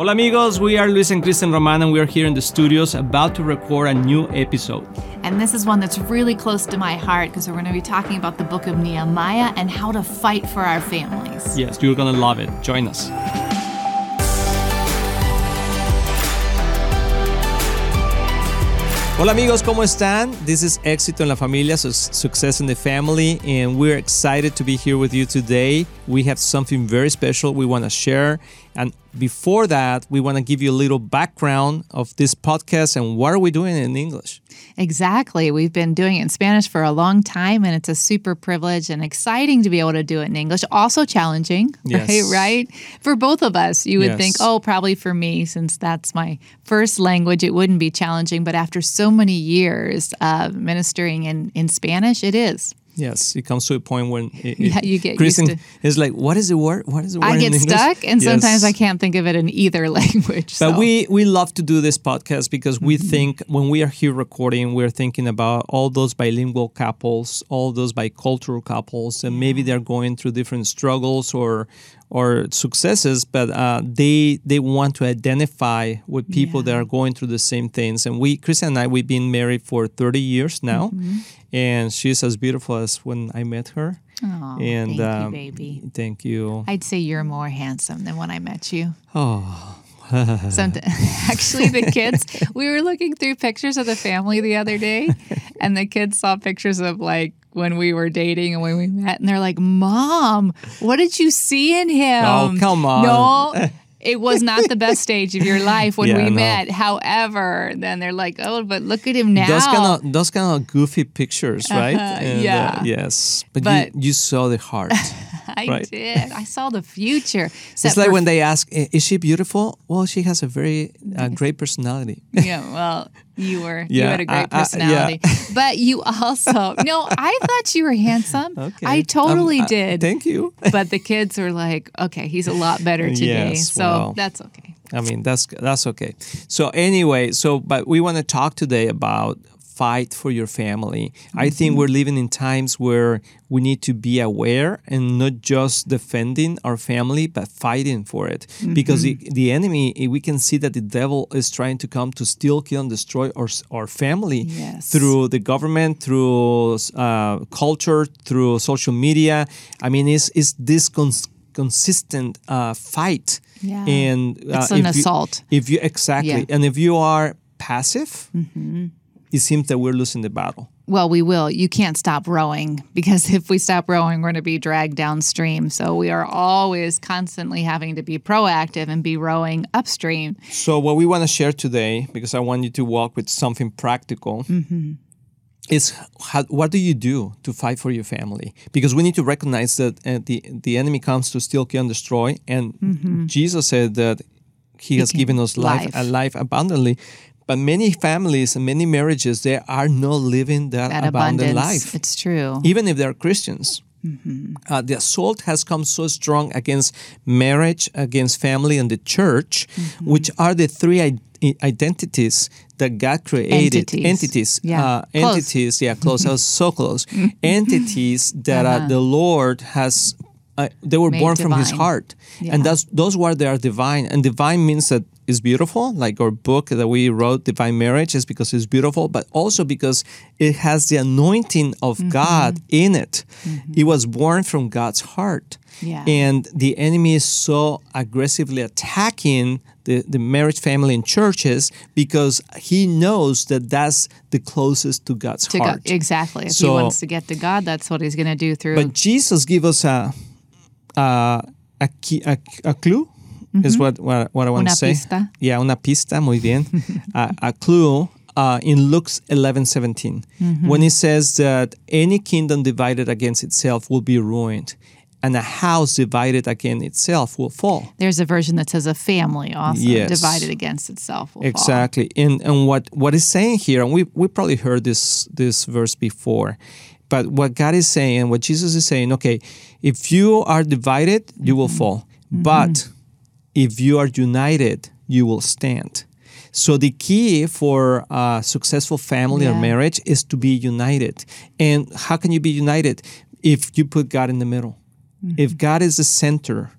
Hola amigos, we are Luis and Kristen Roman and we are here in the studios about to record a new episode. And this is one that's really close to my heart because we're going to be talking about the book of Nehemiah and how to fight for our families. Yes, you're gonna love it. Join us. Hola amigos, ¿cómo están? This is Éxito en la Familia, so Success in the Family, and we're excited to be here with you today. We have something very special we want to share. And before that, we want to give you a little background of this podcast and what are we doing in English. Exactly. We've been doing it in Spanish for a long time, and it's a super privilege and exciting to be able to do it in English. Also challenging, Yes. right? Right? For both of us, you would think, oh, probably for me, since that's my first language, it wouldn't be challenging. But after so many years of ministering in, in Spanish, it is. Yes, it comes to a point when it, Yeah, you get Kristen used is like, what is the word? What is the word I get stuck, and sometimes I can't think of it in either language. But so. we we love to do this podcast because we Mm-hmm. think when we are here recording, we're thinking about all those bilingual couples, all those bicultural couples, and maybe they're going through different struggles or or successes, but uh, they they want to identify with people that are going through the same things. And we, Kristen and I, we've been married for thirty years now, Mm-hmm. and she's as beautiful as when I met her. Aw, and thank you, um, baby. Thank you. I'd say you're more handsome than when I met you. Oh. Actually, the kids, we were looking through pictures of the family the other day, and the kids saw pictures of like when we were dating and when we met, and they're like, Mom, what did you see in him? Oh, come on. No. It was not the best stage of your life when Yeah, we no. met. However, then they're like, "Oh, but look at him now." those kind of those kind of goofy pictures, right? Uh-huh, And, uh, yeah. yes, but, But- you, you saw the heart. I right. did. I saw the future. it's like when they ask, "Is she beautiful?" Well, she has a very uh, great personality. yeah, well, you were you had a great I- I- yeah. personality, but you also no. I thought you were handsome. Okay, I Um, totally uh, did. Thank you. but the kids were like, "Okay, he's a lot better today." Yes, so well. that's okay. I mean, that's that's okay. So anyway, so but we want to talk today about fight for your family. I think we're living in times where we need to be aware and not just defending our family, but fighting for it. Because the, the enemy, eh, we can see that the devil is trying to come to steal, kill, and destroy our, our family Yes. through the government, through uh, culture, through social media. I mean, it's, it's this cons- consistent uh, fight. Yeah. And uh, It's an if you- assault. if you exactly, Yeah. Mm-hmm. and if you are passive, it seems that we're losing the battle. Well, we will. You can't stop rowing because if we stop rowing, we're going to be dragged downstream. So we are always constantly having to be proactive and be rowing upstream. So, what we want to share today, because I want you to walk with something practical, is how, what do you do to fight for your family? Because we need to recognize that uh, the the enemy comes to steal, kill, and destroy, and Jesus said that He has given us life, life. and life abundantly. But many families and many marriages, they are not living that, That abundant abundance. life. It's true. even if they're Christians. Uh, the assault has come so strong against marriage, against family, and the church, which are the three I- identities that God created. Entities. Entities. Yeah. Uh, Close. entities. Yeah, close. I was so close. entities that uh, the Lord has. Uh, they were Made born from His heart, Yeah. and that's those were they are divine. And divine means that it's beautiful. Like our book that we wrote, Divine Marriage, is because it's beautiful, but also because it has the anointing of Mm-hmm. God in it. It was born from God's heart. Yeah. And the enemy is so aggressively attacking the, the marriage family and churches because he knows that that's the closest to God's To heart. God, exactly. If So- he wants to get to God, that's what he's going to do through. But Jesus give us a a a, key, a, a clue is what, what what I want to say. pista. Yeah, una pista, muy bien. a, a clue uh, in Luke 11, 17, when it says that any kingdom divided against itself will be ruined, and a house divided against itself will fall. There's a version that says a family also Yes. divided against itself will fall. Exactly. And and what what is saying here, and we we probably heard this this verse before, but what God is saying, what Jesus is saying, okay, if you are divided, you will fall. But if you are united, you will stand. So the key for a successful family or marriage is to be united. And how can you be united? If you put God in the middle. Mm-hmm. If God is the center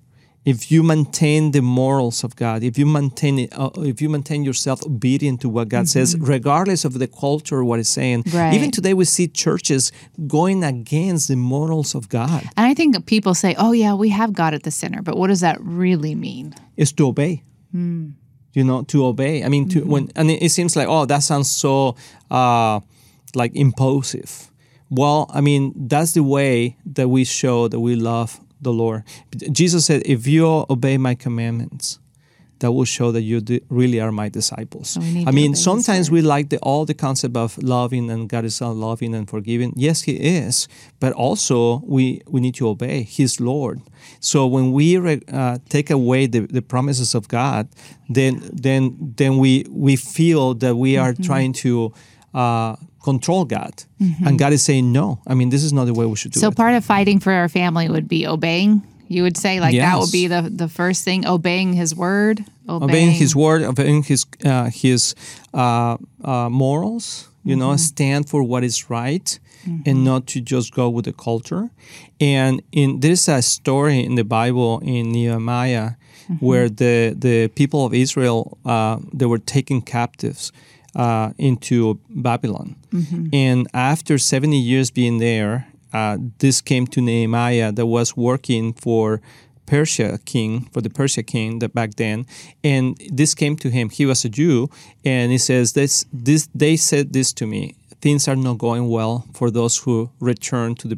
if you maintain the morals of God, if you maintain it, uh, if you maintain yourself obedient to what God says, regardless of the culture or what it's saying. Right. Even today, we see churches going against the morals of God. And I think people say, oh, yeah, we have God at the center. But what does that really mean? Is to obey. You know, to obey. I mean, to when and it, it seems like oh, that sounds so uh, like impulsive. Well, I mean, that's the way that we show that we love the Lord. Jesus said, "If you obey my commandments." That will show that you di- really are my disciples. I mean, sometimes we like the, all the concept of loving and God is all loving and forgiving. Yes, He is, but also we we need to obey. He's Lord. So when we re, uh, take away the, the promises of God, then then then we we feel that we are Mm-hmm. trying to uh, control God, and God is saying no. I mean, this is not the way we should do So it. So part of fighting for our family would be obeying. You would say like that would be the the first thing, obeying His word, obeying, obeying his word, obeying his uh, his uh, uh, morals. You know, stand for what is right, and not to just go with the culture. And in there's a story in the Bible in Nehemiah where the the people of Israel uh, they were taken captives uh, into Babylon, and after seventy years being there, uh, this came to Nehemiah that was working for Persia king, for the Persia king that back then, and this came to him. He was a Jew, and he says, "This, this, they said this to me. Things are not going well for those who return to the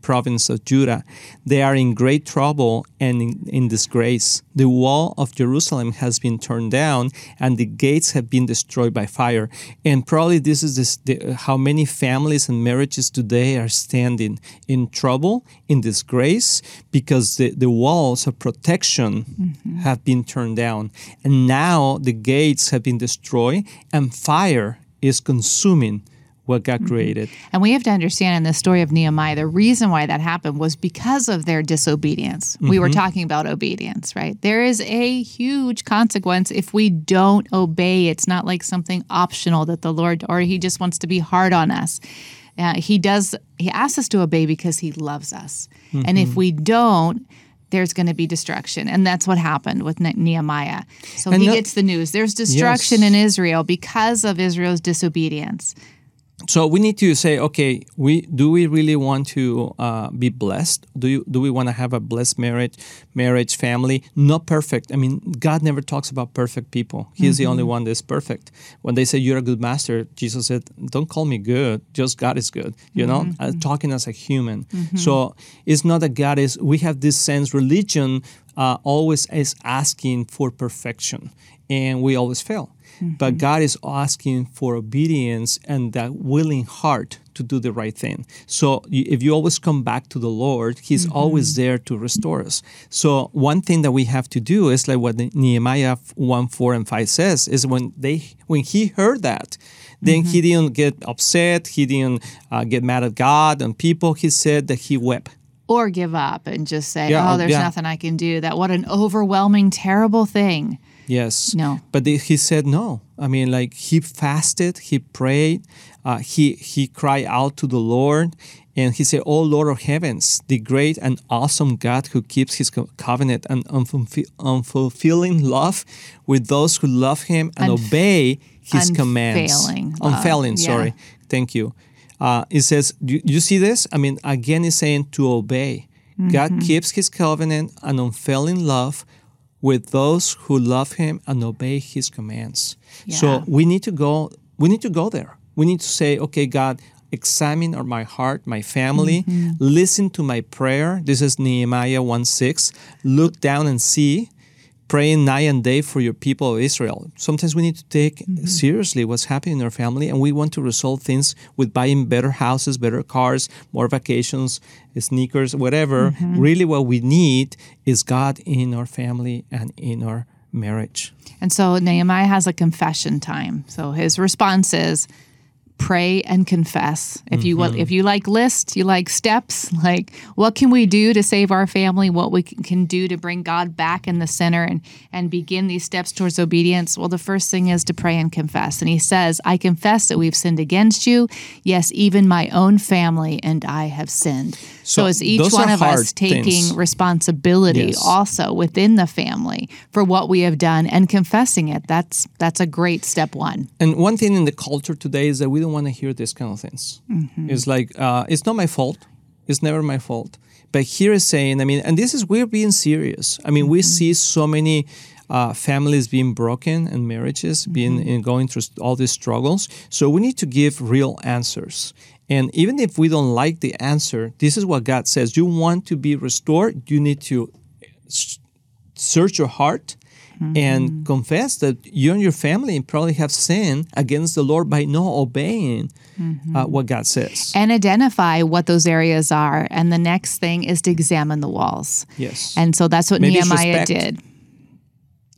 province of Judah. They are in great trouble and in, in disgrace. The wall of Jerusalem has been torn down, and the gates have been destroyed by fire. And probably this is this, the, how many families and marriages today are standing in trouble, in disgrace, because the, the walls of protection mm-hmm. have been turned down. And now the gates have been destroyed, and fire is consuming what got created. And we have to understand in the story of Nehemiah, the reason why that happened was because of their disobedience. We Mm-hmm. were talking about obedience, right? There is a huge consequence if we don't obey. It's not like something optional that the Lord, or He just wants to be hard on us. Uh, he does, He asks us to obey because He loves us. And Mm-hmm. if we don't, there's going to be destruction. And that's what happened with Ne- Nehemiah. So And he gets the news. There's destruction Yes. in Israel because of Israel's disobedience. So we need to say, okay, we do we really want to uh, be blessed? Do you do we want to have a blessed marriage, marriage, family? Not perfect. I mean, God never talks about perfect people. He's the only one that's perfect. When they say you're a good master, Jesus said, "Don't call me good. Just God is good." You know, uh, talking as a human. So it's not that God is. We have this sense religion uh, always is asking for perfection, and we always fail. But God is asking for obedience and that willing heart to do the right thing. So if you always come back to the Lord, He's always there to restore us. So one thing that we have to do is like what Nehemiah 1, 4, and 5 says is when they when he heard that, then he didn't get upset, he didn't uh, get mad at God and people. He said that he wept. or give up and just say, Yeah, "Oh, there's yeah. nothing I can do." That what an overwhelming, terrible thing. Yes. No. But he said no. I mean, like he fasted, he prayed, uh, he he cried out to the Lord, and he said, "Oh Lord of heavens, the great and awesome God who keeps His covenant and unfulfill- unfulfilling love with those who love Him and Unf- obey His commands." unfailing Unfailing. yeah. Sorry. Thank you. Uh, it says, you, you see this? I mean, again, it's saying to obey. God Mm-hmm. keeps His covenant and unfailing love with those who love him and obey his commands. Yeah. So we need to go we need to go there. We need to say, okay, God, examine our- my heart, my family, Mm-hmm. listen to my prayer. This is Nehemiah 1 6. Look down and see, praying night and day for your people of Israel. Sometimes we need to take Mm-hmm. seriously what's happening in our family and we want to resolve things with buying better houses, better cars, more vacations, sneakers, whatever. Mm-hmm. Really, what we need is God in our family and in our marriage. And so Nehemiah has a confession time. So his response is, pray and confess. If you Mm-hmm. if you like lists, you like steps, like what can we do to save our family, what we can- can do to bring God back in the center and and begin these steps towards obedience. Well, the first thing is to pray and confess. And he says, "I confess that we've sinned against you. Yes, even my own family and I have sinned." So, So it's each one of us taking things. responsibility Yes. also within the family for what we have done and confessing it. That's that's a great step one. And one thing in the culture today is that we don't want to hear these kind of things. It's like uh, it's not my fault. It's never my fault. But here is saying, I mean, and this is we're being serious. I mean, we see so many uh, families being broken and marriages being and going through all these struggles. So we need to give real answers. And even if we don't like the answer, this is what God says. You want to be restored, you need to search your heart and confess that you and your family probably have sinned against the Lord by not obeying uh, what God says. And identify what those areas are. And the next thing is to examine the walls. yes. And so that's what Maybe Nehemiah did.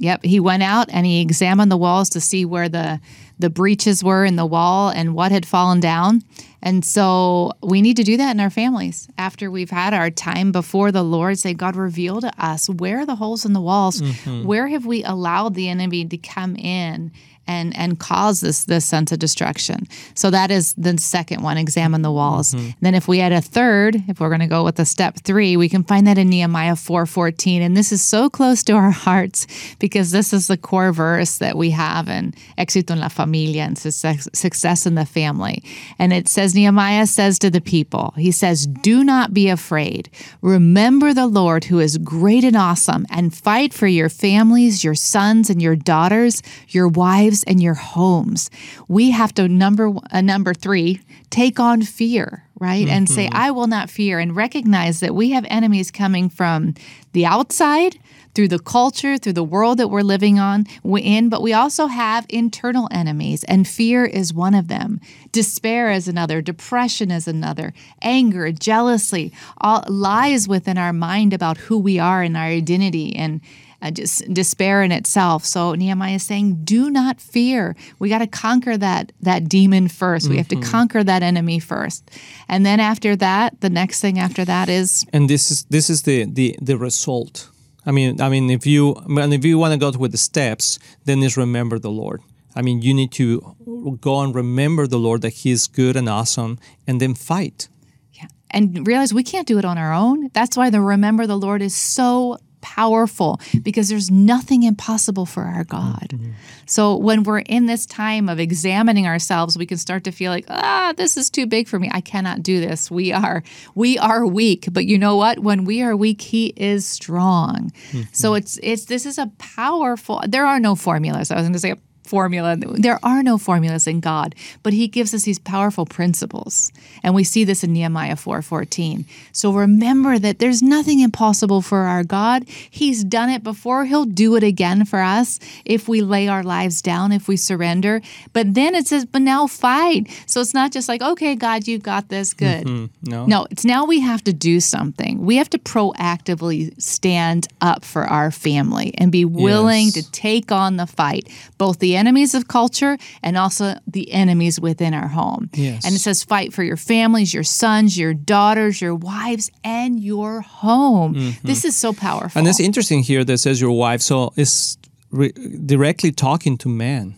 Yep, he went out and he examined the walls to see where the the breaches were in the wall and what had fallen down. And so we need to do that in our families after we've had our time before the Lord. Say, God, reveal to us where are the holes in the walls? Mm-hmm. Where have we allowed the enemy to come in and and cause this this sense of destruction? So that is the second one. Examine the walls. Mm-hmm. Then, if we had a third, if we're going to go with the step three, we can find that in Nehemiah four fourteen, and this is so close to our hearts because this is the core verse that we have in Éxito en la Familia and success, success in the family. And it says Nehemiah says to the people, he says, "Do not be afraid. Remember the Lord who is great and awesome, and fight for your families, your sons and your daughters, your wives and your homes." We have to number uh, number three take on fear, right? And say, I will not fear, and recognize that we have enemies coming from the outside, through the culture, through the world that we're living on in, but we also have internal enemies, and fear is one of them. Despair is another, depression is another, anger, jealousy, all lies within our mind about who we are and our identity and uh, just despair in itself. So Nehemiah is saying, "Do not fear. We got to conquer that that demon first. We have to conquer that enemy first, and then after that, the next thing after that is and this is this is the the the result. I mean, I mean, if you and if you want to go with the steps, then is remember the Lord. I mean, you need to go and remember the Lord that He is good and awesome, and then fight. Yeah. And realize we can't do it on our own. That's why the remember the Lord is so powerful because there's nothing impossible for our God. So when we're in this time of examining ourselves, we can start to feel like, ah, this is too big for me. I cannot do this. We are we are weak, but you know what? When we are weak, he is strong. So it's it's this is a powerful there are no formulas. I was going to say formula. There are no formulas in God, but he gives us these powerful principles. And we see this in Nehemiah 4:14. so remember that there's nothing impossible for our God. He's done it before. He'll do it again for us if we lay our lives down, if we surrender. But then it says, "But now fight." So it's not just like, "Okay, God, you've got this good." Mm-hmm. No, No, it's now we have to do something. We have to proactively stand up for our family and be willing Yes. to take on the fight, both the enemies of culture and also the enemies within our home. Yes. And it says, fight for your families, your sons, your daughters, your wives, and your home. This is so powerful. Mm-hmm. And it's interesting here that says your wife. So it's re- directly talking to men.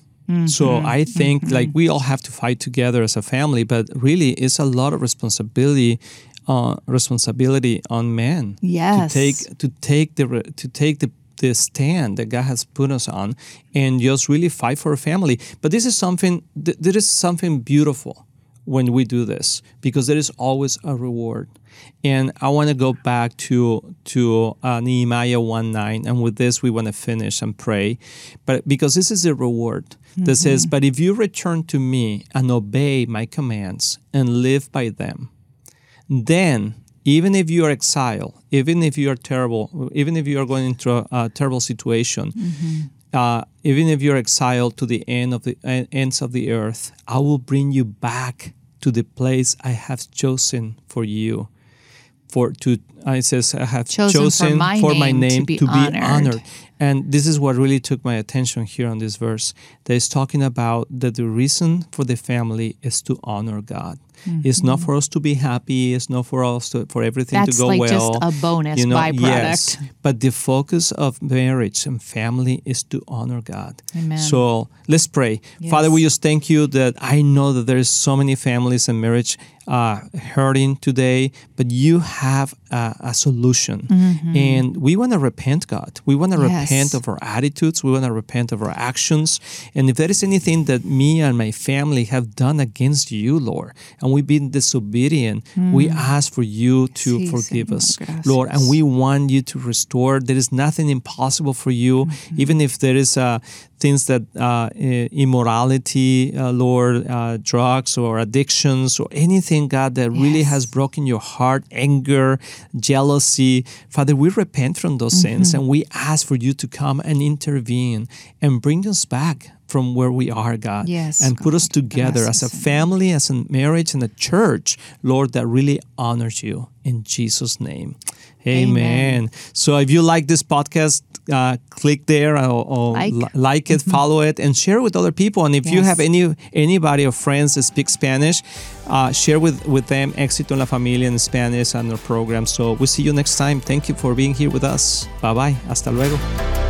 So Mm-hmm. I think like we all have to fight together as a family, but really it's a lot of responsibility, uh, responsibility on men. Yes. To take to take the to take the the stand that God has put us on, and just really fight for a family. But this is something. Th- there is something beautiful when we do this because there is always a reward. And I want to go back to to uh, Nehemiah one nine, and with this we want to finish and pray, but because this is a reward that says, "But if you return to me and obey my commands and live by them, then." Even if you are exiled, even if you are terrible, even if you are going into a, a terrible situation, uh, even if you're exiled to the end of the uh, ends of the earth, I will bring you back to the place I have chosen for you, for to it says, I have Chosen chosen, for my name to be honored." honored. And this is what really took my attention here on this verse. That is talking about that the reason for the family is to honor God. It's not for us to be happy. It's not for us to, for everything Mm-hmm. That's to go like well. just a bonus you byproduct. Yes, but the focus of marriage and family is to honor God. Amen. So let's pray. Father, we just thank you that I know that there's so many families and marriage uh, hurting today, but you have a, a solution. And we want to repent, God. We want to Mm-hmm. Yes. repent of our attitudes. We want to repent of our actions. And if there is anything that me and my family have done against you, Lord, and we've been disobedient, we ask for you to Mm. Sí, forgive Señor, us, gracias. Lord. And we want you to restore. There is nothing impossible for you, Mm-hmm. even if there is uh, things that uh, immorality, uh, Lord, uh, drugs or addictions or anything, God, that really has broken your heart, anger, jealousy. Father, we repent from those sins Mm-hmm. and we ask for you to come and intervene and bring us back from where we are, God, Yes, and put us together as a family, as a marriage, and a church, Lord, that really honors you in Jesus' name. Amen. Amen. So if you like this podcast, uh, click there or, or Like. li- like it, follow it, and share with other people. And if you have any anybody or friends that speak Spanish, uh, share with, with them Éxito en la Familia in Spanish and our program. So we'll see you next time. Thank you for being here with us. Bye bye. Hasta luego.